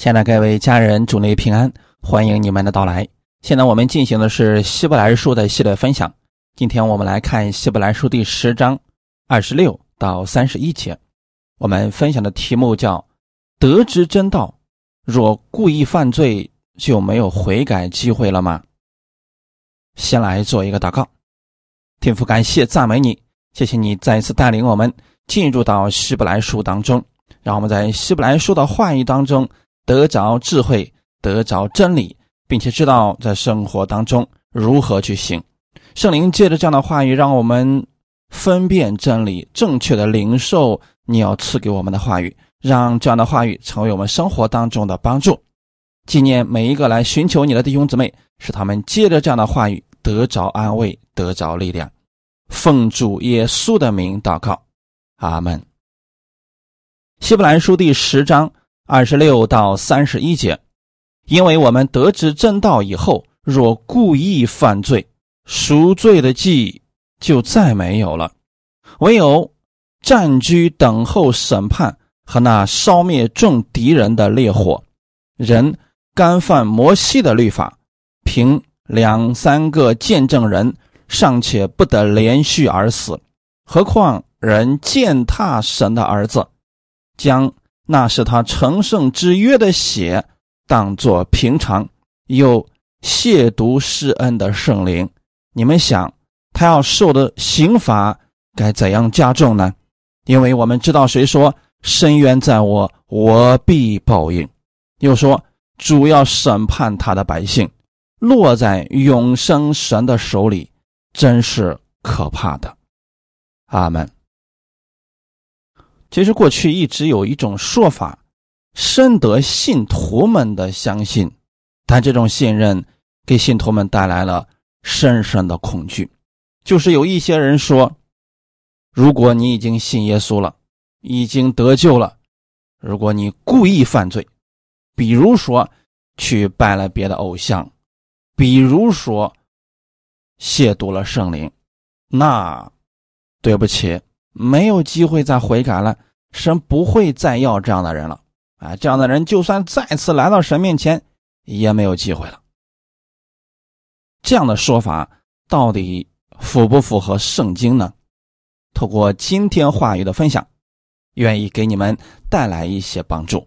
亲爱的各位家人，主内平安，欢迎你们的到来。现在我们进行的是希伯来书的系列分享。今天我们来看希伯来书第十章二十六到三十一节。我们分享的题目叫“得知真道，若故意犯罪，就没有悔改机会了吗？”先来做一个祷告，天父，感谢赞美你，谢谢你再一次带领我们进入到希伯来书当中，让我们在希伯来书的话语当中。得着智慧，得着真理，并且知道在生活当中如何去行。圣灵借着这样的话语，让我们分辨真理，正确的领受你要赐给我们的话语，让这样的话语成为我们生活当中的帮助。纪念每一个来寻求你的弟兄姊妹，使他们借着这样的话语得着安慰，得着力量。奉主耶稣的名祷告，阿门。希伯来书第十章。二十六到三十一节，因为我们得知正道以后，若故意犯罪，赎罪的记就再没有了，唯有暂居等候审判和那烧灭众敌人的烈火。人干犯摩西的律法，凭两三个见证人尚且不得连续而死，何况人践踏神的儿子，将。那是他成圣之约的血，当作平常又亵渎施恩的圣灵。你们想，他要受的刑罚该怎样加重呢？因为我们知道，谁说深渊在我，我必报应。又说主要审判他的百姓，落在永生神的手里，真是可怕的。阿门。其实过去一直有一种说法，深得信徒们的相信，但这种信任给信徒们带来了深深的恐惧。就是有一些人说，如果你已经信耶稣了，已经得救了，如果你故意犯罪，比如说去拜了别的偶像，比如说亵渎了圣灵，那对不起。没有机会再悔改了，神不会再要这样的人了。啊，这样的人就算再次来到神面前，也没有机会了。这样的说法到底符不符合圣经呢？透过今天话语的分享，愿意给你们带来一些帮助。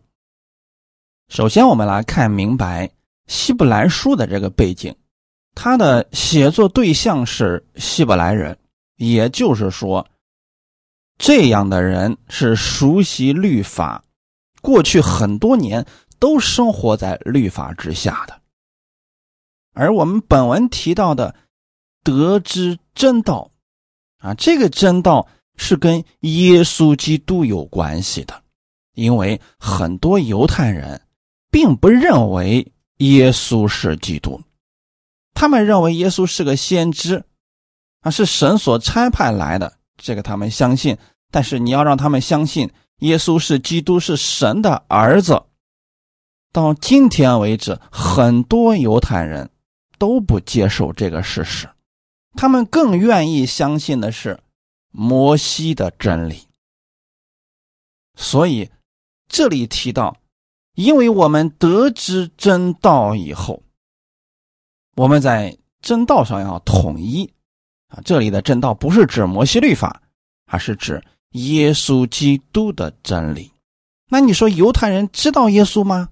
首先，我们来看明白希伯来书的这个背景，它的写作对象是希伯来人，也就是说。这样的人是熟悉律法，过去很多年都生活在律法之下的。而我们本文提到的得知真道，啊，这个真道是跟耶稣基督有关系的，因为很多犹太人并不认为耶稣是基督，他们认为耶稣是个先知，啊，是神所差派来的。这个他们相信，但是你要让他们相信耶稣是基督，是神的儿子。到今天为止，很多犹太人都不接受这个事实，他们更愿意相信的是摩西的真理。所以这里提到，因为我们得知真道以后，我们在真道上要统一。啊，这里的真道不是指摩西律法，而是指耶稣基督的真理。那你说犹太人知道耶稣吗？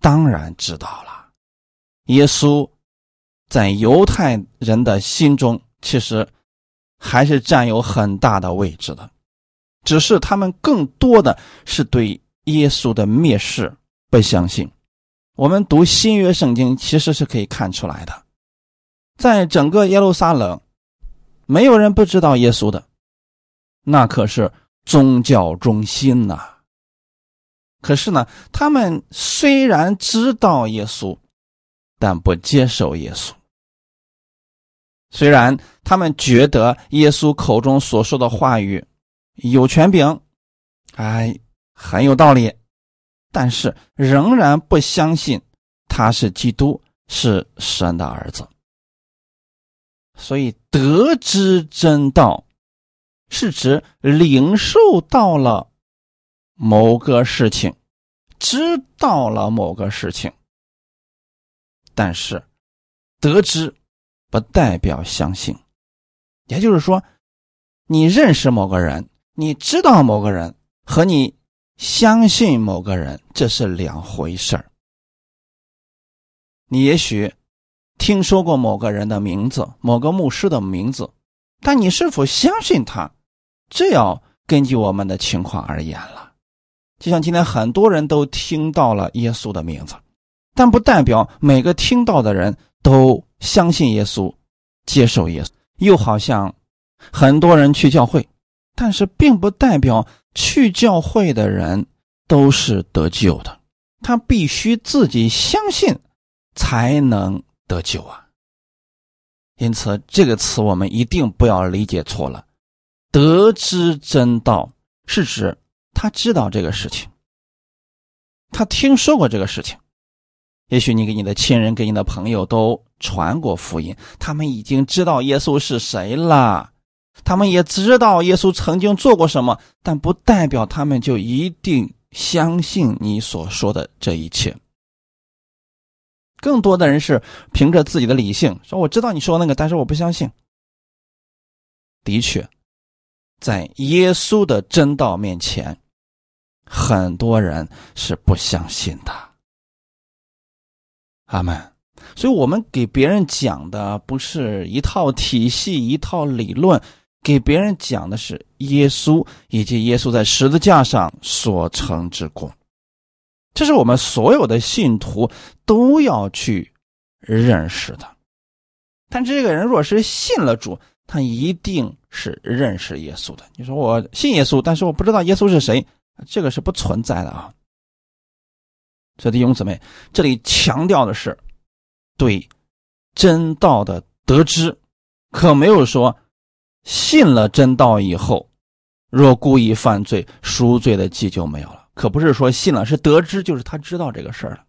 当然知道了。耶稣在犹太人的心中其实还是占有很大的位置的，只是他们更多的是对耶稣的蔑视、不相信。我们读新约圣经其实是可以看出来的。在整个耶路撒冷，没有人不知道耶稣的，那可是宗教中心呐。可是呢，他们虽然知道耶稣，但不接受耶稣。虽然他们觉得耶稣口中所说的话语有权柄，哎，很有道理，但是仍然不相信他是基督，是神的儿子。所以，得知真道，是指领受到了某个事情，知道了某个事情，但是得知不代表相信。也就是说，你认识某个人，你知道某个人，和你相信某个人，这是两回事儿。你也许听说过某个人的名字，某个牧师的名字，但你是否相信他，这要根据我们的情况而言了。就像今天很多人都听到了耶稣的名字，但不代表每个听到的人都相信耶稣、接受耶稣。又好像很多人去教会，但是并不代表去教会的人都是得救的。他必须自己相信才能得救啊！因此，这个词我们一定不要理解错了。得知真道是指。他知道这个事情，他听说过这个事情，也许你给你的亲人、给你的朋友都传过福音，他们已经知道耶稣是谁了，他们也知道耶稣曾经做过什么，但不代表他们就一定相信你所说的这一切。更多的人是凭着自己的理性说：“我知道你说那个，但是我不相信。”的确，在耶稣的真道面前。很多人是不相信的，阿门。所以，我们给别人讲的不是一套体系、一套理论，给别人讲的是耶稣以及耶稣在十字架上所成之功。这是我们所有的信徒都要去认识的。但这个人若是信了主，他一定是认识耶稣的。你说我信耶稣，但是我不知道耶稣是谁。这个是不存在的啊！这弟兄姊妹，这里强调的是对真道的得知，可没有说信了真道以后，若故意犯罪，赎罪的记就没有了。可不是说信了是得知，就是他知道这个事儿了。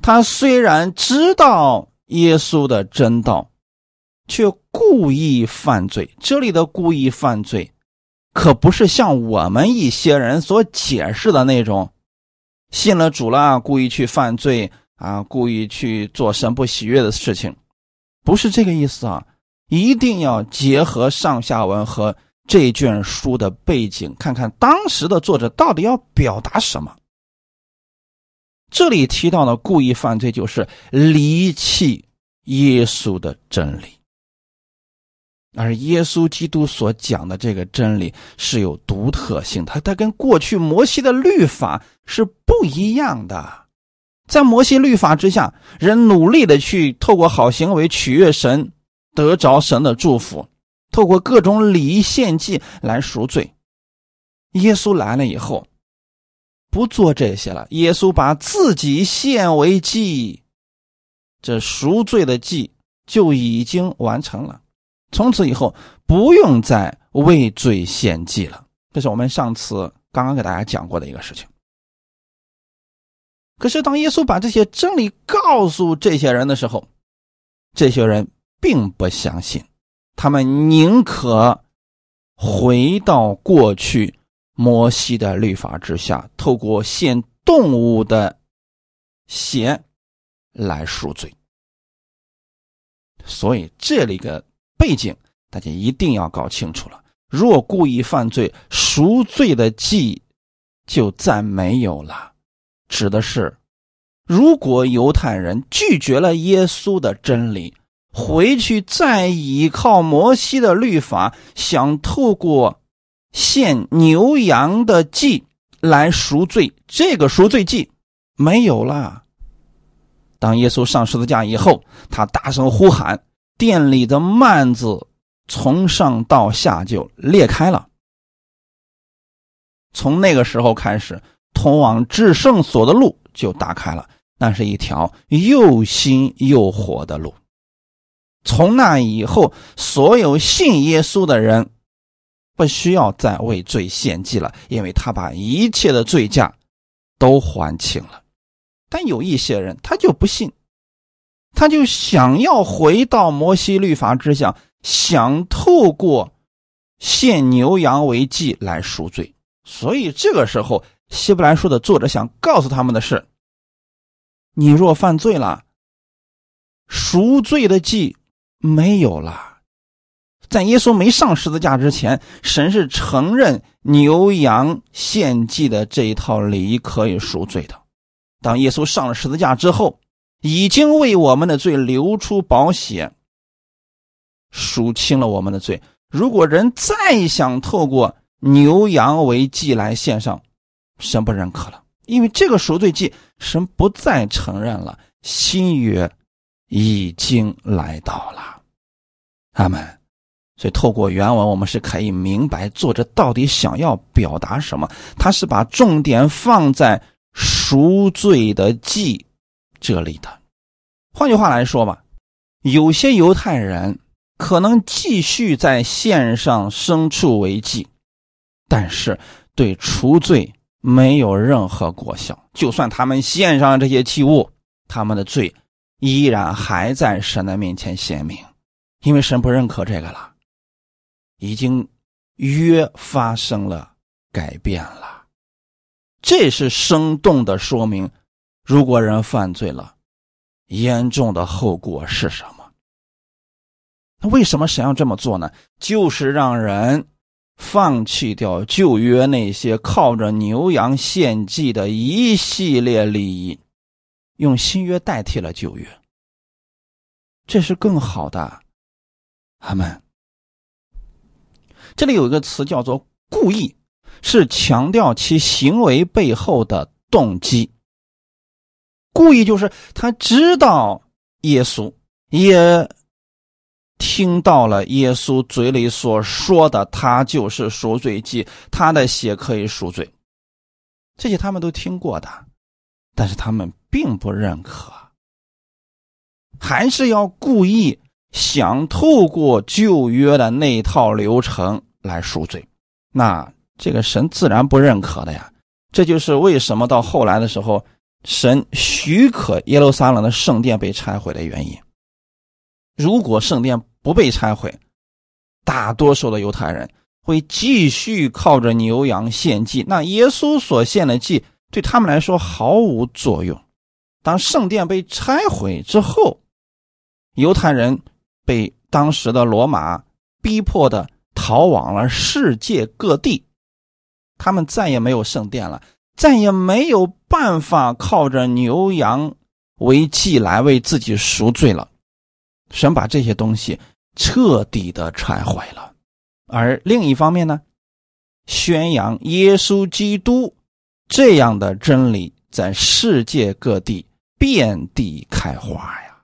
他虽然知道耶稣的真道，却故意犯罪。这里的故意犯罪。可不是像我们一些人所解释的那种，信了主了，故意去犯罪啊，故意去做神不喜悦的事情，不是这个意思啊！一定要结合上下文和这卷书的背景，看看当时的作者到底要表达什么。这里提到的故意犯罪，就是离弃耶稣的真理。而耶稣基督所讲的这个真理是有独特性，它它跟过去摩西的律法是不一样的。在摩西律法之下，人努力的去透过好行为取悦神，得着神的祝福，透过各种礼仪献祭来赎罪。耶稣来了以后，不做这些了。耶稣把自己献为祭，这赎罪的祭就已经完成了。从此以后不用再为罪献祭了，这是我们上次刚刚给大家讲过的一个事情。可是当耶稣把这些真理告诉这些人的时候，这些人并不相信，他们宁可回到过去摩西的律法之下，透过献动物的血来赎罪。所以这里个。背景大家一定要搞清楚了。若故意犯罪，赎罪的祭就再没有了。指的是，如果犹太人拒绝了耶稣的真理，回去再依靠摩西的律法，想透过献牛羊的祭来赎罪，这个赎罪祭没有了。当耶稣上十字架以后，他大声呼喊。店里的幔子从上到下就裂开了。从那个时候开始，通往至圣所的路就打开了。那是一条又新又火的路。从那以后，所有信耶稣的人不需要再为罪献祭了，因为他把一切的罪价都还清了。但有一些人，他就不信。他就想要回到摩西律法之下，想透过献牛羊为祭来赎罪，所以这个时候希伯来书的作者想告诉他们的是：你若犯罪了，赎罪的祭没有了。在耶稣没上十字架之前，神是承认牛羊献祭的这一套礼仪可以赎罪的。当耶稣上了十字架之后，已经为我们的罪流出宝血，赎清了我们的罪。如果人再想透过牛羊为祭来献上，神不认可了，因为这个赎罪祭神不再承认了。新约已经来到了，阿门。所以，透过原文，我们是可以明白作者到底想要表达什么。他是把重点放在赎罪的祭这里的。换句话来说吧，有些犹太人可能继续在献上牲畜为祭，但是对除罪没有任何果效。就算他们献上这些器物，他们的罪依然还在神的面前显明，因为神不认可这个了。已经约发生了改变了，这是生动的说明。如果人犯罪了，严重的后果是什么？那为什么神要这么做呢？就是让人放弃掉旧约那些靠着牛羊献祭的一系列礼仪，用新约代替了旧约。这是更好的，阿门。这里有一个词叫做“故意”，是强调其行为背后的动机。故意就是他知道耶稣，也听到了耶稣嘴里所说的，他就是赎罪祭，他的血可以赎罪。这些他们都听过的，但是他们并不认可，还是要故意。想透过旧约的那套流程来赎罪，那这个神自然不认可的呀。这就是为什么到后来的时候，神许可耶路撒冷的圣殿被拆毁的原因。如果圣殿不被拆毁，大多数的犹太人会继续靠着牛羊献祭，那耶稣所献的祭对他们来说毫无作用。当圣殿被拆毁之后，犹太人。被当时的罗马逼迫的逃往了世界各地，他们再也没有圣殿了，再也没有办法靠着牛羊为祭来为自己赎罪了。神把这些东西彻底的拆毁了，而另一方面呢，宣扬耶稣基督这样的真理在世界各地遍地开花呀。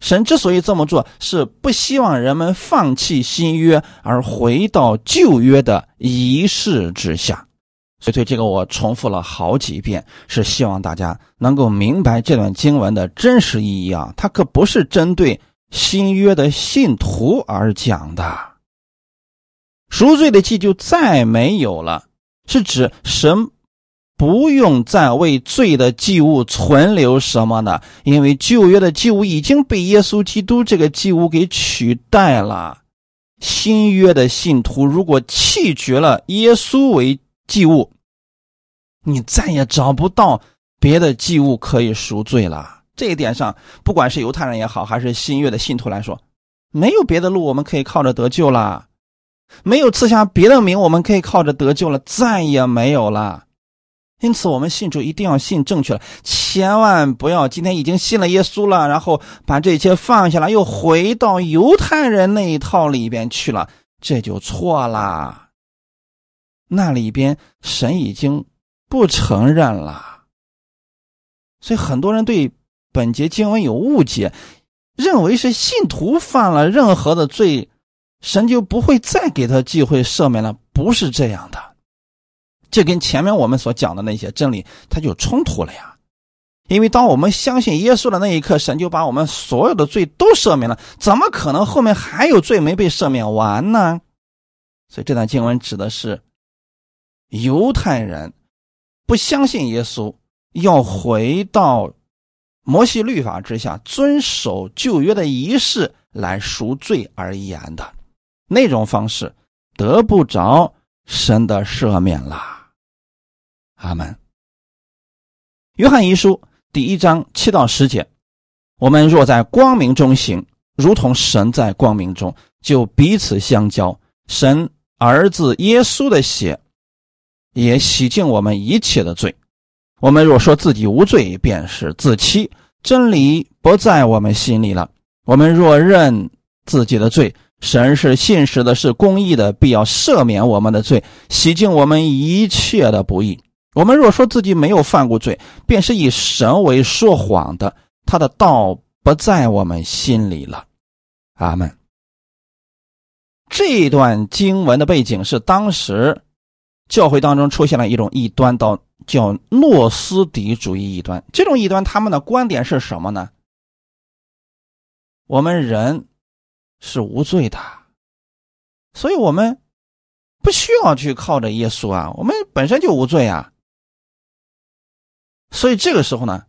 神之所以这么做，是不希望人们放弃新约而回到旧约的仪式之下。所以，对这个我重复了好几遍，是希望大家能够明白这段经文的真实意义啊！它可不是针对新约的信徒而讲的。赎罪的祭就再没有了，是指神。不用再为罪的祭物存留什么呢？因为旧约的祭物已经被耶稣基督这个祭物给取代了。新约的信徒如果弃绝了耶稣为祭物，你再也找不到别的祭物可以赎罪了。这一点上，不管是犹太人也好，还是新约的信徒来说，没有别的路我们可以靠着得救了，没有赐下别的名我们可以靠着得救了，再也没有了。因此，我们信主一定要信正确了，千万不要今天已经信了耶稣了，然后把这些放下来，又回到犹太人那一套里边去了，这就错了。那里边神已经不承认了，所以很多人对本节经文有误解，认为是信徒犯了任何的罪，神就不会再给他机会赦免了，不是这样的。这跟前面我们所讲的那些真理，它就冲突了呀。因为当我们相信耶稣的那一刻，神就把我们所有的罪都赦免了，怎么可能后面还有罪没被赦免完呢？所以这段经文指的是犹太人不相信耶稣，要回到摩西律法之下，遵守旧约的仪式来赎罪而言的那种方式，得不着神的赦免了。阿门。约翰一书第一章七到十节，我们若在光明中行，如同神在光明中，就彼此相交。神儿子耶稣的血也洗净我们一切的罪。我们若说自己无罪，便是自欺，真理不在我们心里了。我们若认自己的罪，神是信实的，是公义的，必要赦免我们的罪，洗净我们一切的不义。我们若说自己没有犯过罪，便是以神为说谎的，他的道不在我们心里了。阿门。这段经文的背景是当时教会当中出现了一种异端，到叫诺斯底主义异端。这种异端他们的观点是什么呢？我们人。是无罪的，所以我们不需要去靠着耶稣啊，我们本身就无罪啊。所以这个时候呢，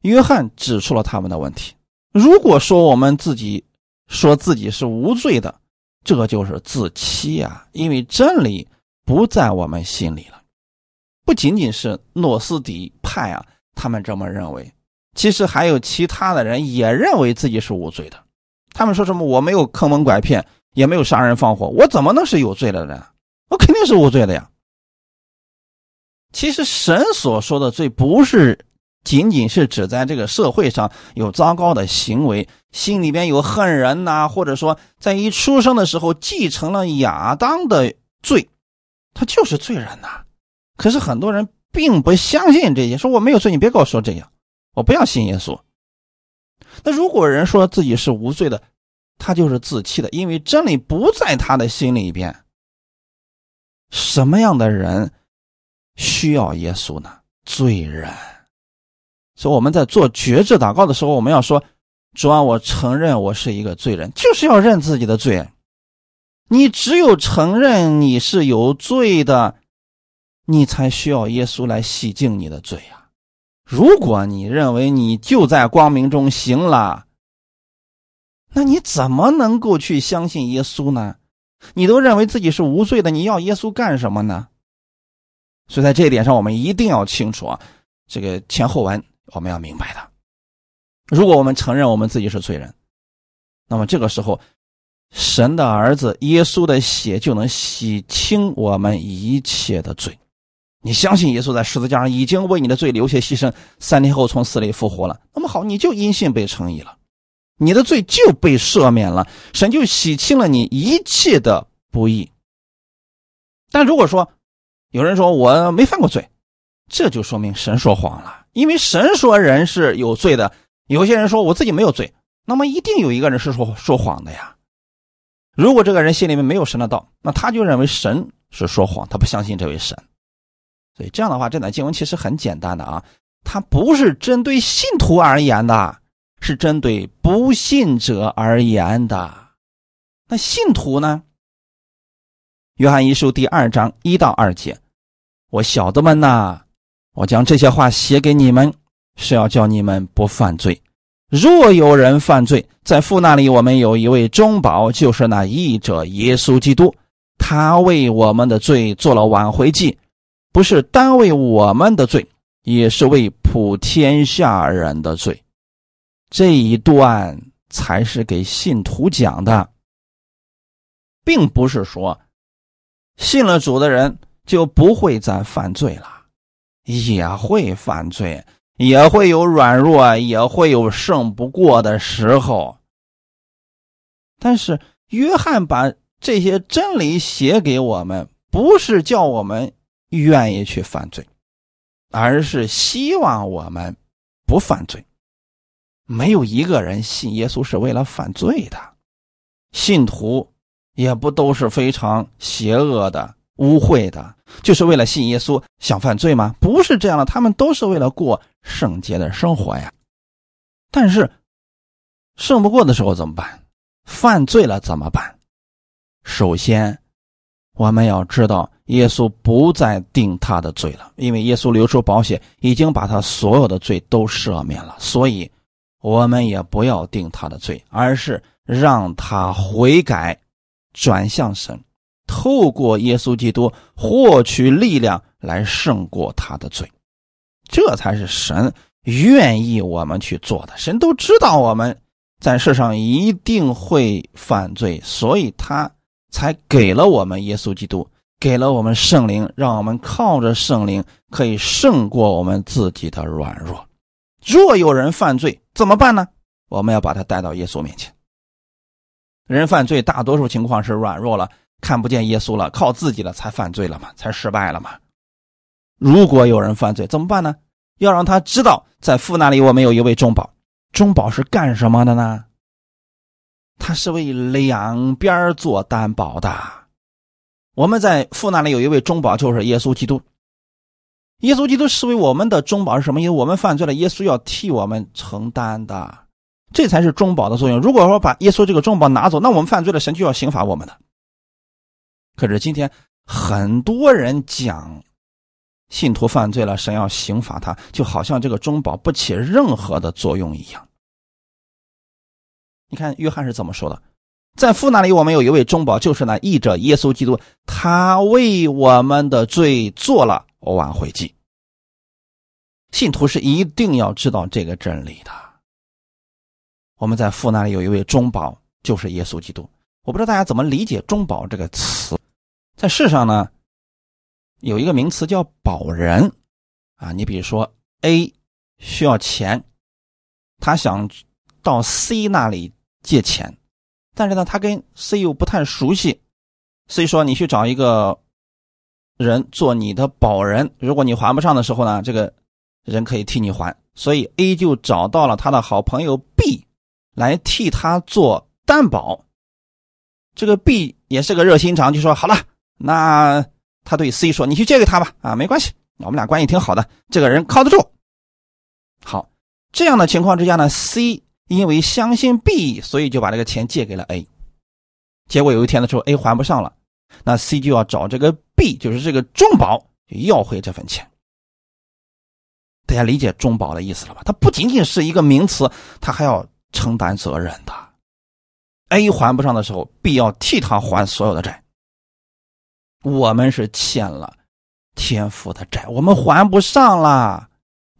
约翰指出了他们的问题。如果说我们自己说自己是无罪的，这就是自欺啊，因为真理不在我们心里了。不仅仅是诺斯底派啊，他们这么认为，其实还有其他的人也认为自己是无罪的。他们说什么？我没有坑蒙拐骗，也没有杀人放火，我怎么能是有罪的人？我肯定是无罪的呀。其实神所说的罪，不是仅仅是指在这个社会上有糟糕的行为，心里边有恨人呐，或者说在一出生的时候继承了亚当的罪，他就是罪人呐。可是很多人并不相信这些，说我没有罪，你别跟我说这样，我不要信耶稣。那如果人说自己是无罪的，他就是自欺的，因为真理不在他的心里边。什么样的人需要耶稣呢？罪人。所以我们在做绝志祷告的时候，我们要说：“主啊，我承认我是一个罪人。”就是要认自己的罪。你只有承认你是有罪的，你才需要耶稣来洗净你的罪啊。如果你认为你就在光明中行了，那你怎么能够去相信耶稣呢？你都认为自己是无罪的，你要耶稣干什么呢？所以在这一点上，我们一定要清楚啊，这个前后文我们要明白的。如果我们承认我们自己是罪人，那么这个时候，神的儿子耶稣的血就能洗清我们一切的罪。你相信耶稣在十字架上已经为你的罪流血牺牲，三天后从死里复活了。那么好，你就因信被称义了，你的罪就被赦免了，神就洗清了你一切的不义。但如果说有人说我没犯过罪，这就说明神说谎了，因为神说人是有罪的。有些人说我自己没有罪，那么一定有一个人是说说谎的呀。如果这个人心里面没有神的道，那他就认为神是说谎，他不相信这位神。所以这样的话，这段经文其实很简单的啊，它不是针对信徒而言的，是针对不信者而言的。那信徒呢？约翰一书第二章一到二节，我小的们呐，我将这些话写给你们，是要叫你们不犯罪。若有人犯罪，在父那里，我们有一位中保，就是那义者耶稣基督，他为我们的罪做了挽回祭。不是单为我们的罪，也是为普天下人的罪。这一段才是给信徒讲的，并不是说信了主的人就不会再犯罪了，也会犯罪，也会有软弱，也会有胜不过的时候。但是约翰把这些真理写给我们，不是叫我们。愿意去犯罪，而是希望我们不犯罪。没有一个人信耶稣是为了犯罪的，信徒也不都是非常邪恶的、污秽的，就是为了信耶稣想犯罪吗？不是这样的，他们都是为了过圣洁的生活呀。但是胜不过的时候怎么办？犯罪了怎么办？首先。我们要知道，耶稣不再定他的罪了，因为耶稣流出宝血，已经把他所有的罪都赦免了。所以，我们也不要定他的罪，而是让他悔改，转向神，透过耶稣基督获取力量，来胜过他的罪。这才是神愿意我们去做的。神都知道我们在世上一定会犯罪，所以他才给了我们耶稣基督，给了我们圣灵，让我们靠着圣灵可以胜过我们自己的软弱。若有人犯罪，怎么办呢？我们要把他带到耶稣面前。人犯罪，大多数情况是软弱了，看不见耶稣了，靠自己了，才犯罪了嘛，才失败了嘛。如果有人犯罪，怎么办呢？要让他知道，在父那里我们有一位中保。中保是干什么的呢？他是为两边做担保的。我们在父那里有一位中保，就是耶稣基督。耶稣基督是为我们的中保是什么？因为我们犯罪了，耶稣要替我们承担的，这才是中保的作用。如果说把耶稣这个中保拿走，那我们犯罪了，神就要刑罚我们的。可是今天很多人讲，信徒犯罪了，神要刑罚他，就好像这个中保不起任何的作用一样。你看约翰是怎么说的？在父那里，我们有一位中保，就是那译者耶稣基督，他为我们的罪做了。挽回祭，信徒是一定要知道这个真理的。我们在父那里有一位中保，就是耶稣基督。我不知道大家怎么理解“中保”这个词。在世上呢，有一个名词叫保人啊。你比如说，A 需要钱，他想到 C 那里借钱，但是呢，他跟 C 又不太熟悉，所以说你去找一个。人做你的保人，如果你还不上的时候呢，这个人可以替你还。所以 A 就找到了他的好朋友 B 来替他做担保。这个 B 也是个热心肠，就说好了，那他对 C 说：“你去借给他吧，啊，没关系，我们俩关系挺好的，这个人靠得住。”好，这样的情况之下呢，C 因为相信 B，所以就把这个钱借给了 A。结果有一天的时候，A 还不上了。那 C 就要找这个 B，就是这个中保要回这份钱。大家理解中保的意思了吧？它不仅仅是一个名词，它还要承担责任的。A 还不上的时候，B 要替他还所有的债。我们是欠了天父的债，我们还不上了。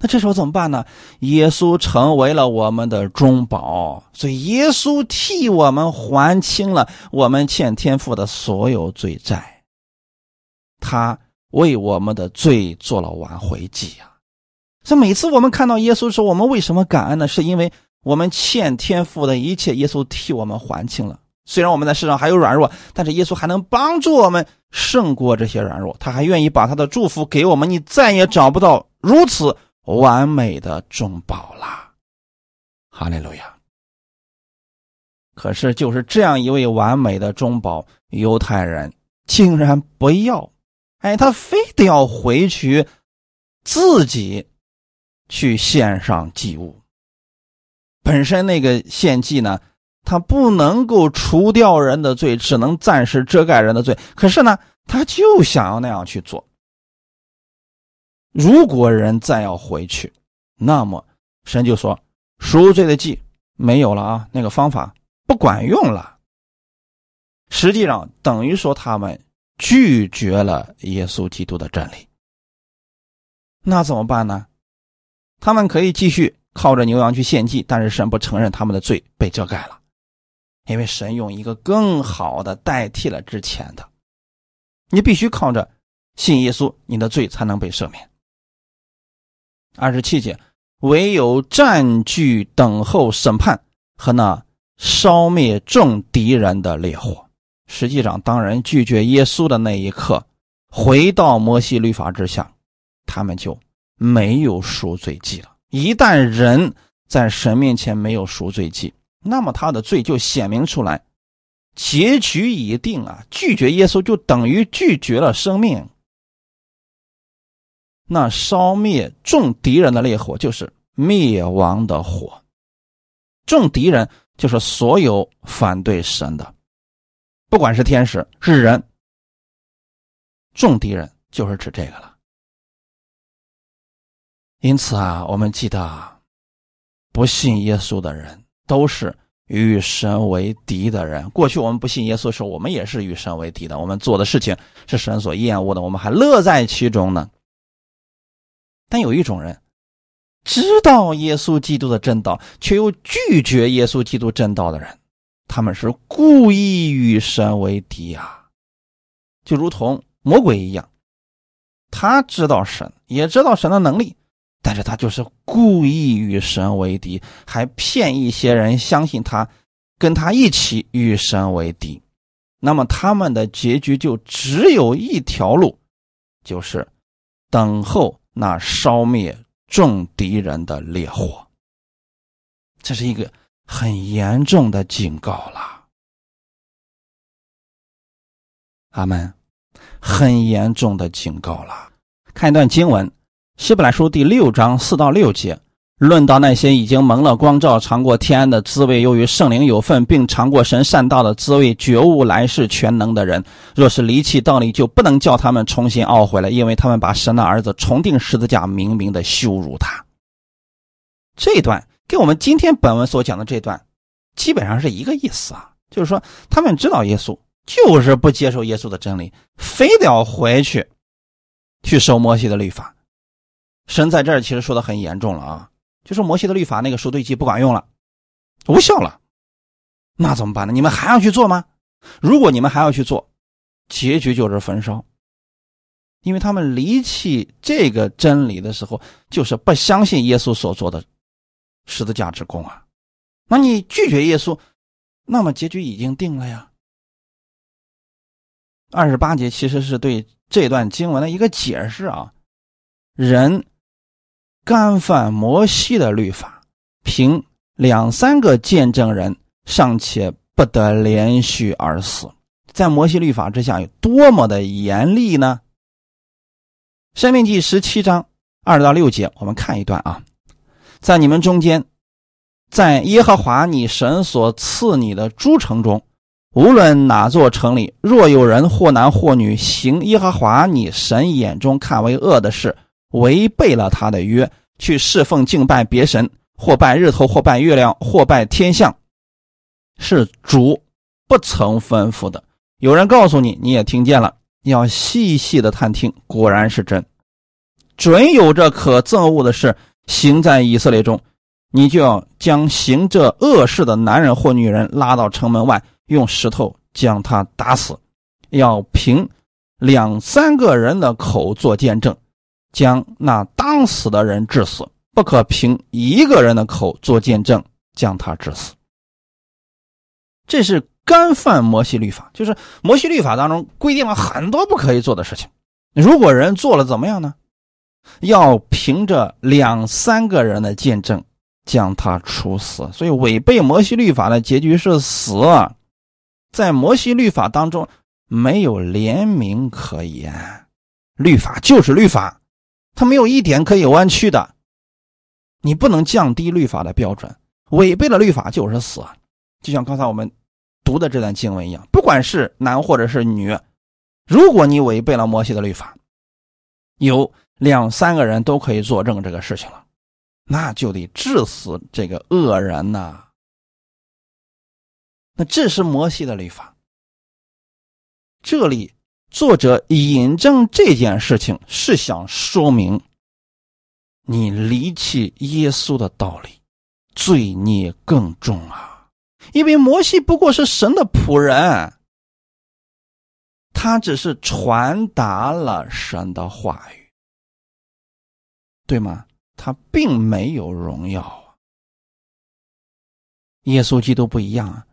那这时候怎么办呢？耶稣成为了我们的中保，所以耶稣替我们还清了我们欠天父的所有罪债。他为我们的罪做了挽回祭呀！所以每次我们看到耶稣时，我们为什么感恩呢？是因为我们欠天父的一切，耶稣替我们还清了。虽然我们在世上还有软弱，但是耶稣还能帮助我们胜过这些软弱。他还愿意把他的祝福给我们，你再也找不到如此。完美的中保啦，哈利路亚！可是就是这样一位完美的中保，犹太人竟然不要，哎，他非得要回去自己去献上祭物。本身那个献祭呢，他不能够除掉人的罪，只能暂时遮盖人的罪。可是呢，他就想要那样去做。如果人再要回去，那么神就说赎罪的祭没有了啊，那个方法不管用了。实际上等于说他们拒绝了耶稣基督的真理。那怎么办呢？他们可以继续靠着牛羊去献祭，但是神不承认他们的罪被遮盖了，因为神用一个更好的代替了之前的。你必须靠着信耶稣，你的罪才能被赦免。二十七节，唯有占据等候审判和那烧灭众敌人的烈火。实际上，当人拒绝耶稣的那一刻，回到摩西律法之下，他们就没有赎罪祭了。一旦人在神面前没有赎罪祭，那么他的罪就显明出来，结局已定啊！拒绝耶稣就等于拒绝了生命。那烧灭众敌人的烈火，就是灭亡的火。众敌人就是所有反对神的，不管是天使是人。众敌人就是指这个了。因此啊，我们记得，不信耶稣的人都是与神为敌的人。过去我们不信耶稣的时候，我们也是与神为敌的。我们做的事情是神所厌恶的，我们还乐在其中呢。但有一种人，知道耶稣基督的正道，却又拒绝耶稣基督正道的人，他们是故意与神为敌啊，就如同魔鬼一样。他知道神，也知道神的能力，但是他就是故意与神为敌，还骗一些人相信他，跟他一起与神为敌。那么他们的结局就只有一条路，就是等候那烧灭众敌人的烈火。这是一个很严重的警告了，阿门。很严重的警告了。看一段经文，《希伯来书》第六章四到六节，论到那些已经蒙了光照、尝过天安的滋味，由于圣灵有份，并尝过神善道的滋味，觉悟来世全能的人，若是离弃道理，就不能叫他们重新懊悔了，因为他们把神的儿子重定十字架，明明的羞辱他。这一段跟我们今天本文所讲的这段，基本上是一个意思啊，就是说他们知道耶稣。就是不接受耶稣的真理，非得要回去去守摩西的律法。神在这儿其实说的很严重了啊，就是摩西的律法那个赎罪祭不管用了，无效了，那怎么办呢？你们还要去做吗？如果你们还要去做，结局就是焚烧，因为他们离弃这个真理的时候，就是不相信耶稣所做的十字架之功啊。那你拒绝耶稣，那么结局已经定了呀。二十八节其实是对这段经文的一个解释啊。人干犯摩西的律法，凭两三个见证人尚且不得连续而死，在摩西律法之下有多么的严厉呢？生命记十七章二到六节，我们看一段啊，在你们中间，在耶和华你神所赐你的诸城中。无论哪座城里，若有人或男或女行耶和华你神眼中看为恶的事，违背了他的约，去侍奉敬拜别神，或拜日头，或拜月亮，或拜天象，是主不曾吩咐的。有人告诉你，你也听见了，要细细的探听，果然是真，准有这可憎恶的事行在以色列中，你就要将行这恶事的男人或女人拉到城门外。用石头将他打死，要凭两三个人的口做见证，将那当死的人致死；不可凭一个人的口做见证，将他致死。这是干犯摩西律法，就是摩西律法当中规定了很多不可以做的事情。如果人做了，怎么样呢？要凭着两三个人的见证将他处死。所以违背摩西律法的结局是死。在摩西律法当中，没有怜悯可言，律法就是律法，它没有一点可以弯曲的。你不能降低律法的标准，违背了律法就是死。就像刚才我们读的这段经文一样，不管是男或者是女，如果你违背了摩西的律法，有两三个人都可以作证这个事情了，那就得治死这个恶人呐。那这是摩西的律法。这里作者引证这件事情，是想说明你离弃耶稣的道理，罪孽更重啊！因为摩西不过是神的仆人，他只是传达了神的话语，对吗？他并没有荣耀啊！耶稣基督不一样啊！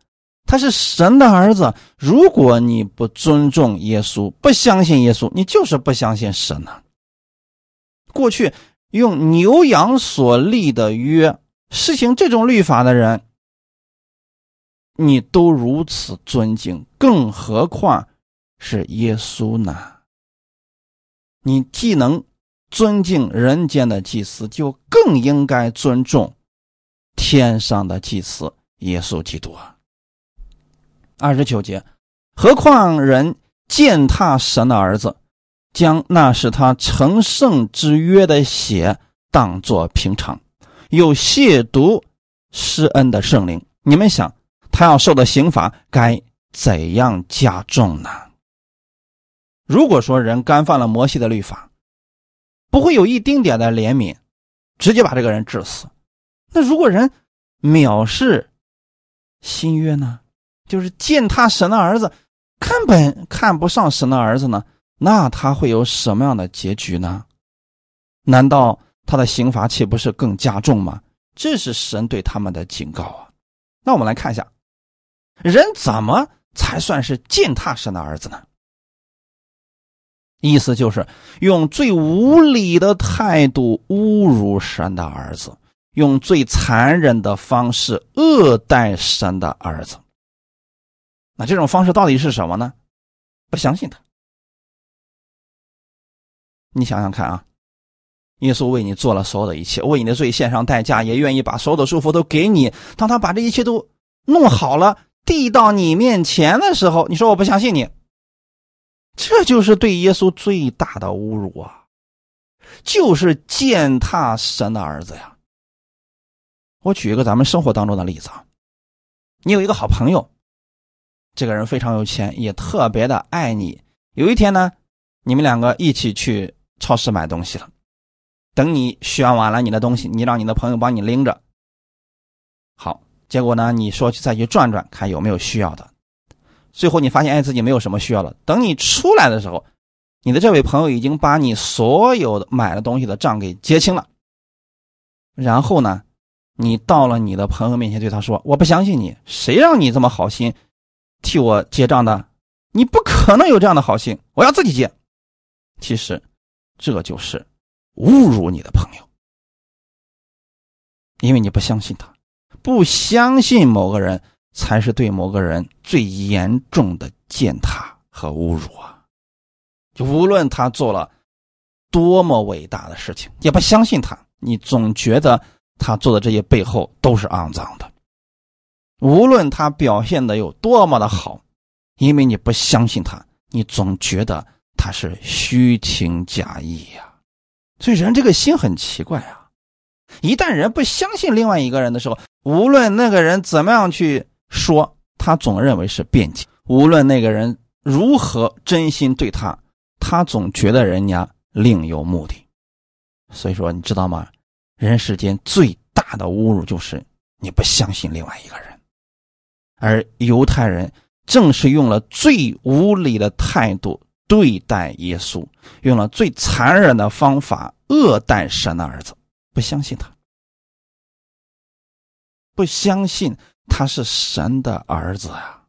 他是神的儿子。如果你不尊重耶稣，不相信耶稣，你就是不相信神呢。过去用牛羊所立的约实行这种律法的人，你都如此尊敬，更何况是耶稣呢？你既能尊敬人间的祭司，就更应该尊重天上的祭司耶稣基督啊！二十九节，何况人践踏神的儿子，将那是他成圣之约的血当作平常，又亵渎施恩的圣灵。你们想，他要受的刑罚该怎样加重呢？如果说人干犯了摩西的律法，不会有一丁点的怜悯，直接把这个人治死。那如果人藐视新约呢？就是践踏神的儿子，根本看不上神的儿子呢？那他会有什么样的结局呢？难道他的刑罚岂不是更加重吗？这是神对他们的警告啊！那我们来看一下，人怎么才算是践踏神的儿子呢？意思就是用最无理的态度侮辱神的儿子，用最残忍的方式恶待神的儿子。那这种方式到底是什么呢？不相信他。你想想看啊，耶稣为你做了所有的一切，为你的罪献上代价，也愿意把所有的祝福都给你。当他把这一切都弄好了，递到你面前的时候，你说我不相信你。这就是对耶稣最大的侮辱啊！就是践踏神的儿子呀。我举一个咱们生活当中的例子啊，你有一个好朋友，这个人非常有钱，也特别的爱你。有一天呢，你们两个一起去超市买东西了。等你选完了你的东西，你让你的朋友帮你拎着。好，结果呢，你说去再去转转，看有没有需要的。最后你发现哎自己没有什么需要了。等你出来的时候，你的这位朋友已经把你所有的买的东西的账给结清了。然后呢，你到了你的朋友面前对他说：“我不相信你，谁让你这么好心替我结账的？你不可能有这样的好心，我要自己结。”其实，这就是侮辱你的朋友，因为你不相信他，不相信某个人。才是对某个人最严重的践踏和侮辱啊！就无论他做了多么伟大的事情，也不相信他，你总觉得他做的这些背后都是肮脏的。无论他表现的有多么的好，因为你不相信他，你总觉得他是虚情假意呀。所以人这个心很奇怪啊！一旦人不相信另外一个人的时候，无论那个人怎么样去。说他总认为是辩解，无论那个人如何真心对他，他总觉得人家另有目的。所以说，你知道吗？人世间最大的侮辱就是你不相信另外一个人。而犹太人正是用了最无理的态度对待耶稣，用了最残忍的方法恶待神的儿子，不相信他，不相信。他是神的儿子啊，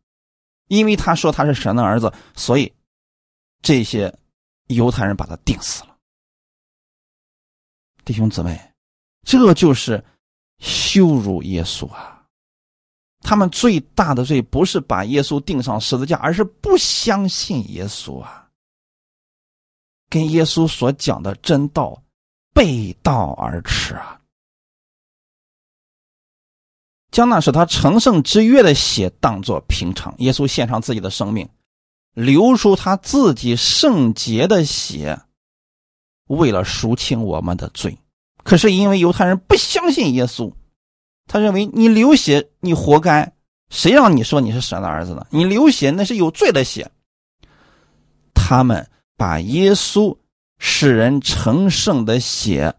因为他说他是神的儿子，所以这些犹太人把他钉死了。弟兄姊妹，这就是羞辱耶稣啊！他们最大的罪不是把耶稣钉上十字架，而是不相信耶稣啊，跟耶稣所讲的真道背道而驰啊！将那是他成圣之约的血当作平常，耶稣献上自己的生命，流出他自己圣洁的血，为了赎清我们的罪。可是因为犹太人不相信耶稣，他认为你流血你活该，谁让你说你是神的儿子呢？你流血那是有罪的血。他们把耶稣使人成圣的血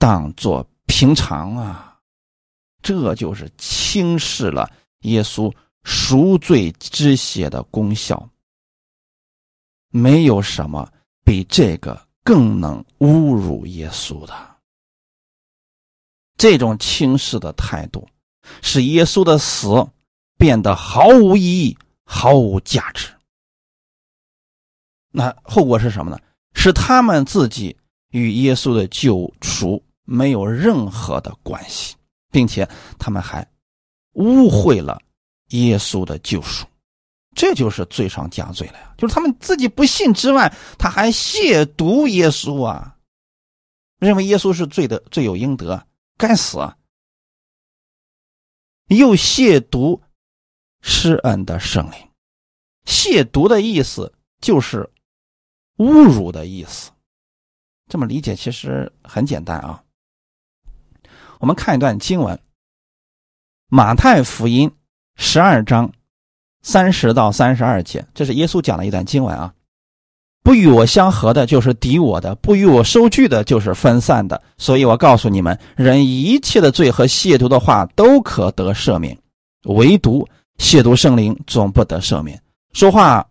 当作平常啊。这就是轻视了耶稣赎罪之血的功效。没有什么比这个更能侮辱耶稣的。这种轻视的态度，使耶稣的死变得毫无意义、毫无价值。那后果是什么呢？是他们自己与耶稣的救赎没有任何的关系。并且他们还污秽了耶稣的救赎，这就是罪上加罪了呀！就是他们自己不信之外，他还亵渎耶稣啊，认为耶稣是罪的罪有应得，该死啊！又亵渎施恩的圣灵，亵渎的意思就是侮辱的意思，这么理解其实很简单啊。我们看一段经文，《马太福音》十二章三十到三十二节，这是耶稣讲的一段经文啊。不与我相合的，就是敌我的；不与我收据的，就是分散的。所以我告诉你们，人一切的罪和亵渎的话都可得赦免，唯独亵渎圣灵总不得赦免。说话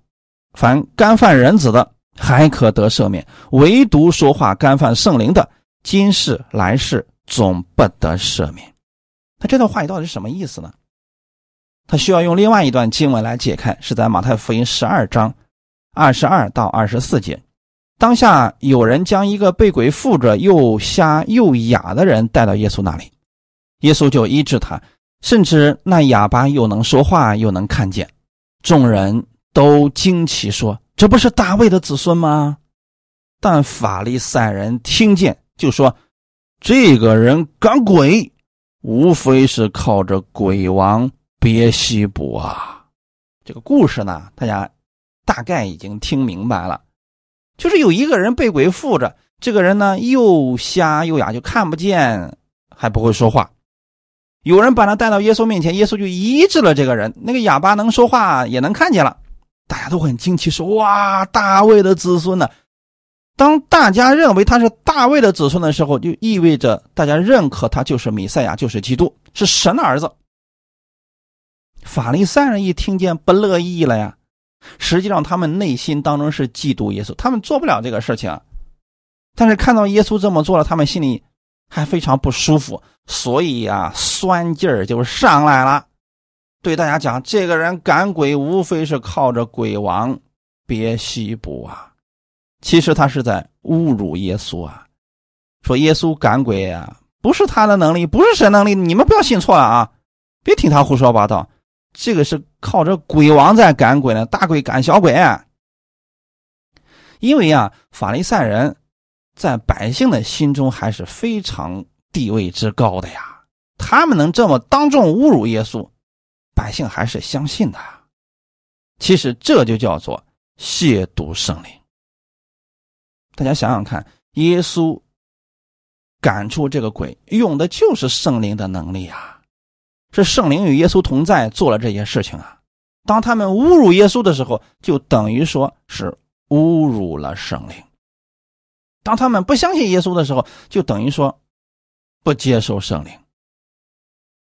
凡干犯人子的，还可得赦免；唯独说话干犯圣灵的，今世来世总不得赦免。那这段话语到底是什么意思呢？他需要用另外一段经文来解开，是在马太福音十二章。二十二到二十四节，当下有人将一个被鬼附着、又瞎又哑的人带到耶稣那里，耶稣就医治他，甚至那哑巴又能说话，又能看见。众人都惊奇说：“这不是大卫的子孙吗？”但法利赛人听见，就说：“这个人赶鬼，无非是靠着鬼王别西卜啊。”这个故事呢，大家。大概已经听明白了，就是有一个人被鬼附着，这个人呢又瞎又哑，就看不见，还不会说话。有人把他带到耶稣面前，耶稣就医治了这个人。那个哑巴能说话，也能看见了。大家都很惊奇，说：“哇，大卫的子孙呢？”当大家认为他是大卫的子孙的时候，就意味着大家认可他就是弥赛亚，就是基督，是神的儿子。法利赛人一听见，不乐意了呀。实际上，他们内心当中是嫉妒耶稣，他们做不了这个事情，但是看到耶稣这么做了，他们心里还非常不舒服，所以呀，酸劲儿就上来了。对大家讲，这个人赶鬼，无非是靠着鬼王别西卜啊。其实他是在侮辱耶稣啊，说耶稣赶鬼啊，不是他的能力，不是神能力，你们不要信错了啊，别听他胡说八道。这个是靠着鬼王在赶鬼呢，大鬼赶小鬼。因为啊，法利赛人在百姓的心中还是非常地位之高的呀，他们能这么当众侮辱耶稣，百姓还是相信的。其实这就叫做亵渎圣灵。大家想想看，耶稣赶出这个鬼，用的就是圣灵的能力啊。是圣灵与耶稣同在做了这些事情啊！当他们侮辱耶稣的时候，就等于说是侮辱了圣灵；当他们不相信耶稣的时候，就等于说不接受圣灵。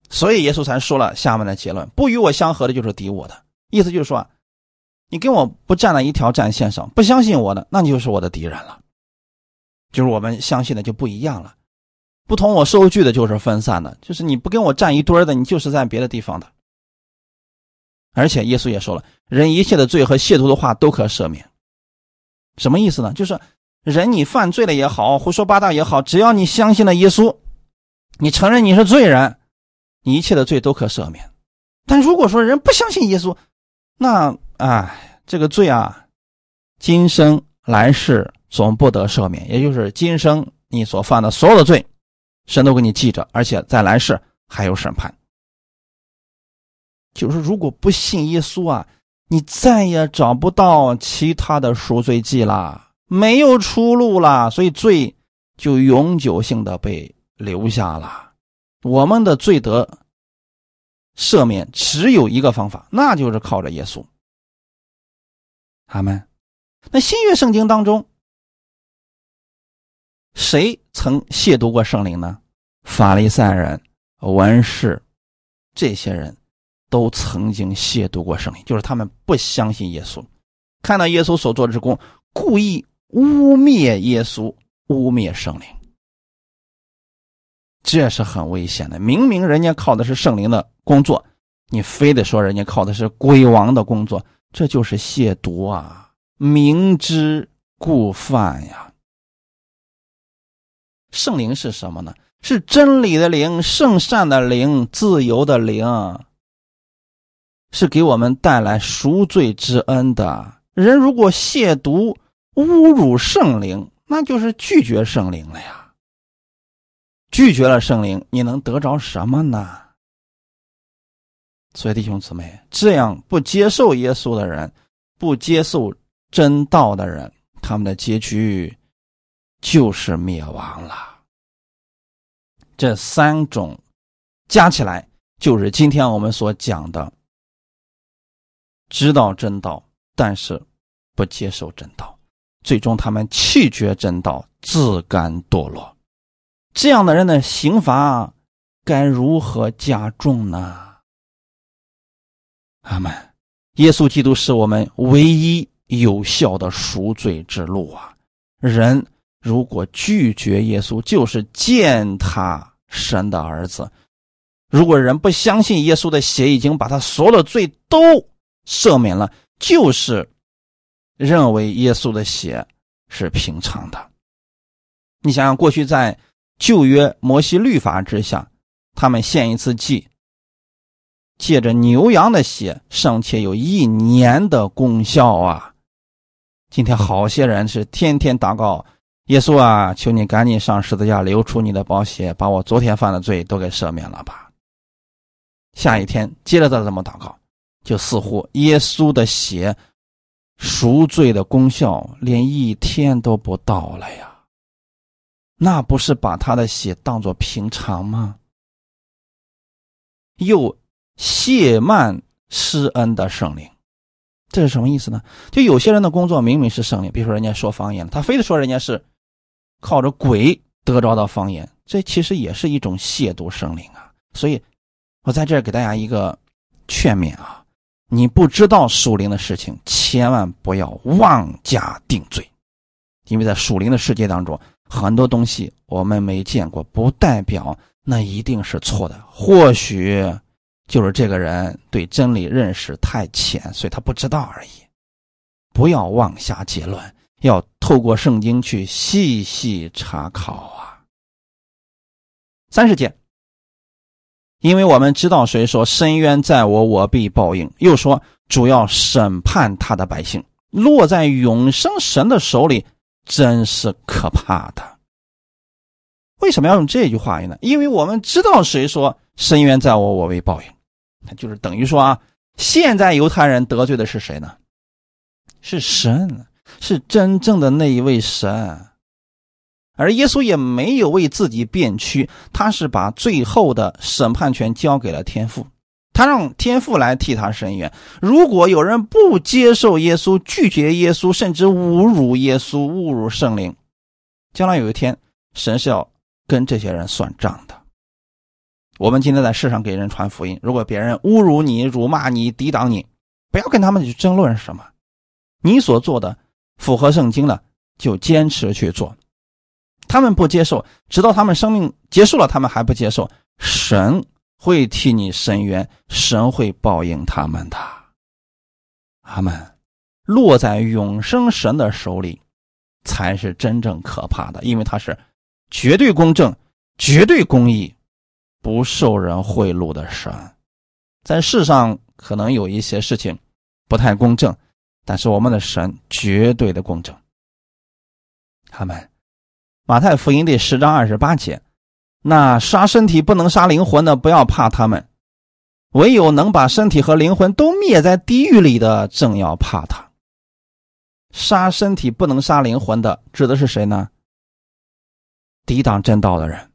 所以耶稣才说了下面的结论：不与我相合的，就是敌我的。意思就是说，你跟我不站在一条战线上，不相信我的，那你就是我的敌人了。就是我们相信的就不一样了。不同我收据的就是分散的，就是你不跟我站一堆的，你就是在别的地方的。而且耶稣也说了，人一切的罪和亵渎的话都可赦免。什么意思呢？就是人你犯罪了也好，胡说八道也好，只要你相信了耶稣，你承认你是罪人，你一切的罪都可赦免。但如果说人不相信耶稣，那哎，这个罪啊，今生来世总不得赦免，也就是今生你所犯的所有的罪。神都给你记着，而且在来世还有审判。就是如果不信耶稣啊，你再也找不到其他的赎罪记了，没有出路了，所以罪就永久性的被留下了。我们的罪得赦免只有一个方法，那就是靠着耶稣。阿门。那新约圣经当中。谁曾亵渎过圣灵呢？法利赛人、文士，这些人都曾经亵渎过圣灵，就是他们不相信耶稣，看到耶稣所做之功，故意污蔑耶稣，污蔑圣灵，这是很危险的。明明人家靠的是圣灵的工作，你非得说人家靠的是鬼王的工作，这就是亵渎啊！明知故犯呀！圣灵是什么呢？是真理的灵，圣善的灵，自由的灵，是给我们带来赎罪之恩的。人如果亵渎、侮辱圣灵，那就是拒绝圣灵了呀。拒绝了圣灵，你能得着什么呢？所以弟兄姊妹，这样不接受耶稣的人，不接受真道的人，他们的结局。就是灭亡了。这三种加起来，就是今天我们所讲的知道真道，但是不接受真道，最终他们弃绝真道，自甘堕落。这样的人的刑罚该如何加重呢？阿门。耶稣基督是我们唯一有效的赎罪之路啊！人如果拒绝耶稣，就是践踏神的儿子。如果人不相信耶稣的血已经把他所有的罪都赦免了，就是认为耶稣的血是平常的。你想想，过去在旧约摩西律法之下，他们献一次祭，借着牛羊的血，尚且有一年的功效啊！今天好些人是天天祷告耶稣啊，求你赶紧上十字架流出你的宝血，把我昨天犯的罪都给赦免了吧。下一天接着再这么祷告，就似乎耶稣的血赎罪的功效连一天都不到了呀。那不是把他的血当作平常吗？又谢曼施恩的圣灵，这是什么意思呢？就有些人的工作明明是圣灵，比如说人家说方言，他非得说人家是靠着鬼得着的方言，这其实也是一种亵渎圣灵啊。所以。我在这给大家一个劝勉啊，你不知道属灵的事情，千万不要妄加定罪，因为在属灵的世界当中，很多东西我们没见过，不代表那一定是错的。或许就是这个人对真理认识太浅，所以他不知道而已。不要妄下结论，要透过圣经去细细查考啊。三十节。因为我们知道，谁说深渊在我，我必报应。又说主要审判他的百姓，落在永生神的手里，真是可怕的。为什么要用这句话呢？因为我们知道，谁说深渊在我，我必报应。那就是等于说啊，现在犹太人得罪的是谁呢？是神，是真正的那一位神。而耶稣也没有为自己辩屈，他是把最后的审判权交给了天父，他让天父来替他伸冤。如果有人不接受耶稣，拒绝耶稣，甚至侮辱耶稣、侮辱圣灵，将来有一天，神是要跟这些人算账的。我们今天在世上给人传福音，如果别人侮辱你、辱骂你、抵挡你，不要跟他们去争论什么，你所做的符合圣经了，就坚持去做。他们不接受，直到他们生命结束了，他们还不接受。神会替你伸冤，神会报应他们的。阿门。落在永生神的手里，才是真正可怕的，因为他是绝对公正、绝对公义、不受人贿赂的神。在世上可能有一些事情不太公正，但是我们的神绝对的公正。阿门。马太福音第十章二十八节，那杀身体不能杀灵魂的，不要怕他们；唯有能把身体和灵魂都灭在地狱里的，正要怕他。杀身体不能杀灵魂的，指的是谁呢？抵挡正道的人，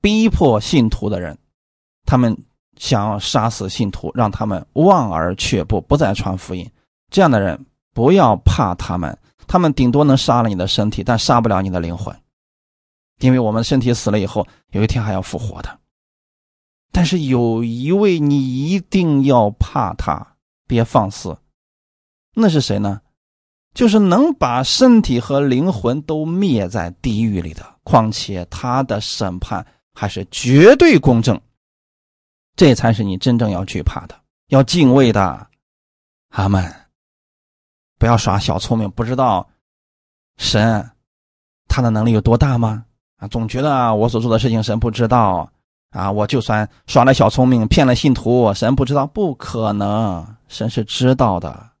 逼迫信徒的人，他们想要杀死信徒，让他们望而却步，不再传福音。这样的人，不要怕他们。他们顶多能杀了你的身体，但杀不了你的灵魂，因为我们身体死了以后，有一天还要复活的。但是有一位你一定要怕他，别放肆。那是谁呢？就是能把身体和灵魂都灭在地狱里的。况且他的审判还是绝对公正，这才是你真正要惧怕的、要敬畏的。阿门。不要耍小聪明，不知道神他的能力有多大吗？啊，总觉得我所做的事情神不知道啊！我就算耍了小聪明，骗了信徒，神不知道？不可能，神是知道的。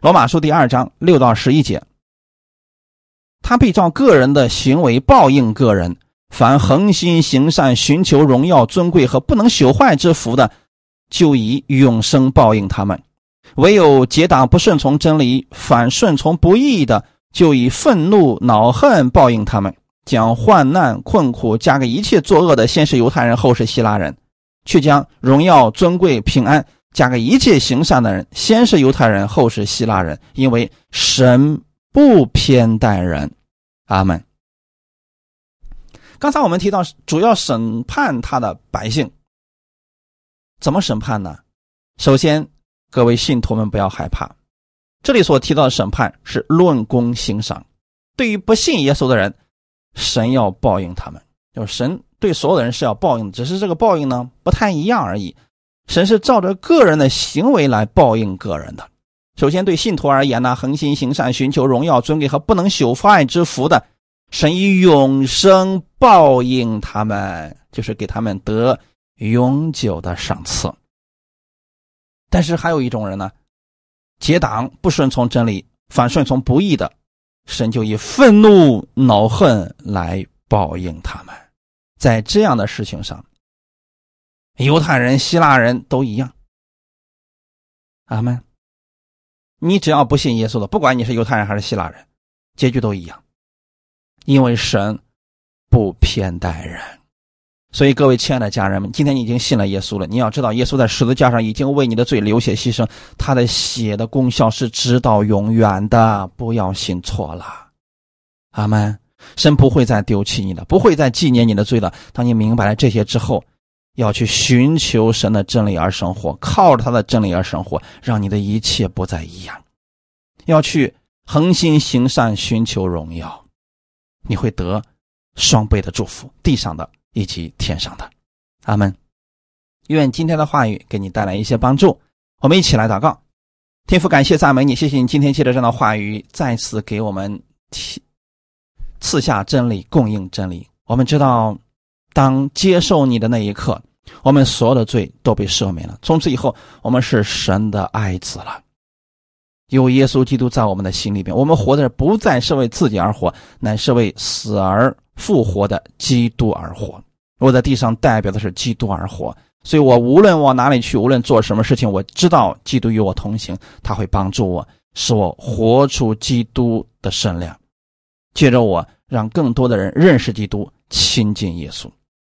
罗马书第二章六到十一节，他必照个人的行为报应个人。凡恒心行善、寻求荣耀、尊贵和不能朽坏之福的，就以永生报应他们。唯有结党不顺从真理，反顺从不义的，就以愤怒恼恨报应他们，将患难困苦加给一切作恶的，先是犹太人，后是希腊人，却将荣耀尊贵平安加给一切行善的人，先是犹太人，后是希腊人，因为神不偏待人。阿门。刚才我们提到，主要审判他的百姓，怎么审判呢？首先，各位信徒们不要害怕，这里所提到的审判是论功行赏。对于不信耶稣的人，神要报应他们，就是神对所有的人是要报应，只是这个报应呢不太一样而已。神是照着个人的行为来报应个人的。首先，对信徒而言呢，恒心行善、寻求荣耀、尊贵和不能朽坏之福的，神以永生报应他们，就是给他们得永久的赏赐。但是还有一种人呢，结党不顺从真理，反顺从不义的，神就以愤怒恼恨来报应他们。在这样的事情上。犹太人、希腊人都一样，阿门。你只要不信耶稣的，不管你是犹太人还是希腊人，结局都一样，因为神不偏待人。所以，各位亲爱的家人们，今天你已经信了耶稣了，你要知道，耶稣在十字架上已经为你的罪流血牺牲，他的血的功效是直到永远的，不要信错了，阿门。神不会再丢弃你了，不会再纪念你的罪了。当你明白了这些之后。要去寻求神的真理而生活，靠着他的真理而生活，让你的一切不再一样。要去恒心行善，寻求荣耀，你会得双倍的祝福，地上的以及天上的。阿门。愿今天的话语给你带来一些帮助。我们一起来祷告，天父，感谢赞美你，谢谢你今天借着这样的话语，再次给我们赐赐下真理，供应真理。我们知道。当接受你的那一刻，我们所有的罪都被赦免了。从此以后，我们是神的爱子了。有耶稣基督在我们的心里边，我们活着不再是为自己而活，乃是为死而复活的基督而活。我在地上代表的是基督而活，所以我无论往哪里去，无论做什么事情，我知道基督与我同行，他会帮助我，使我活出基督的身量。接着，我让更多的人认识基督，亲近耶稣。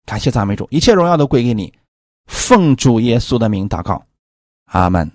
感谢赞美主，一切荣耀都归给你。奉主耶稣的名祷告，阿门。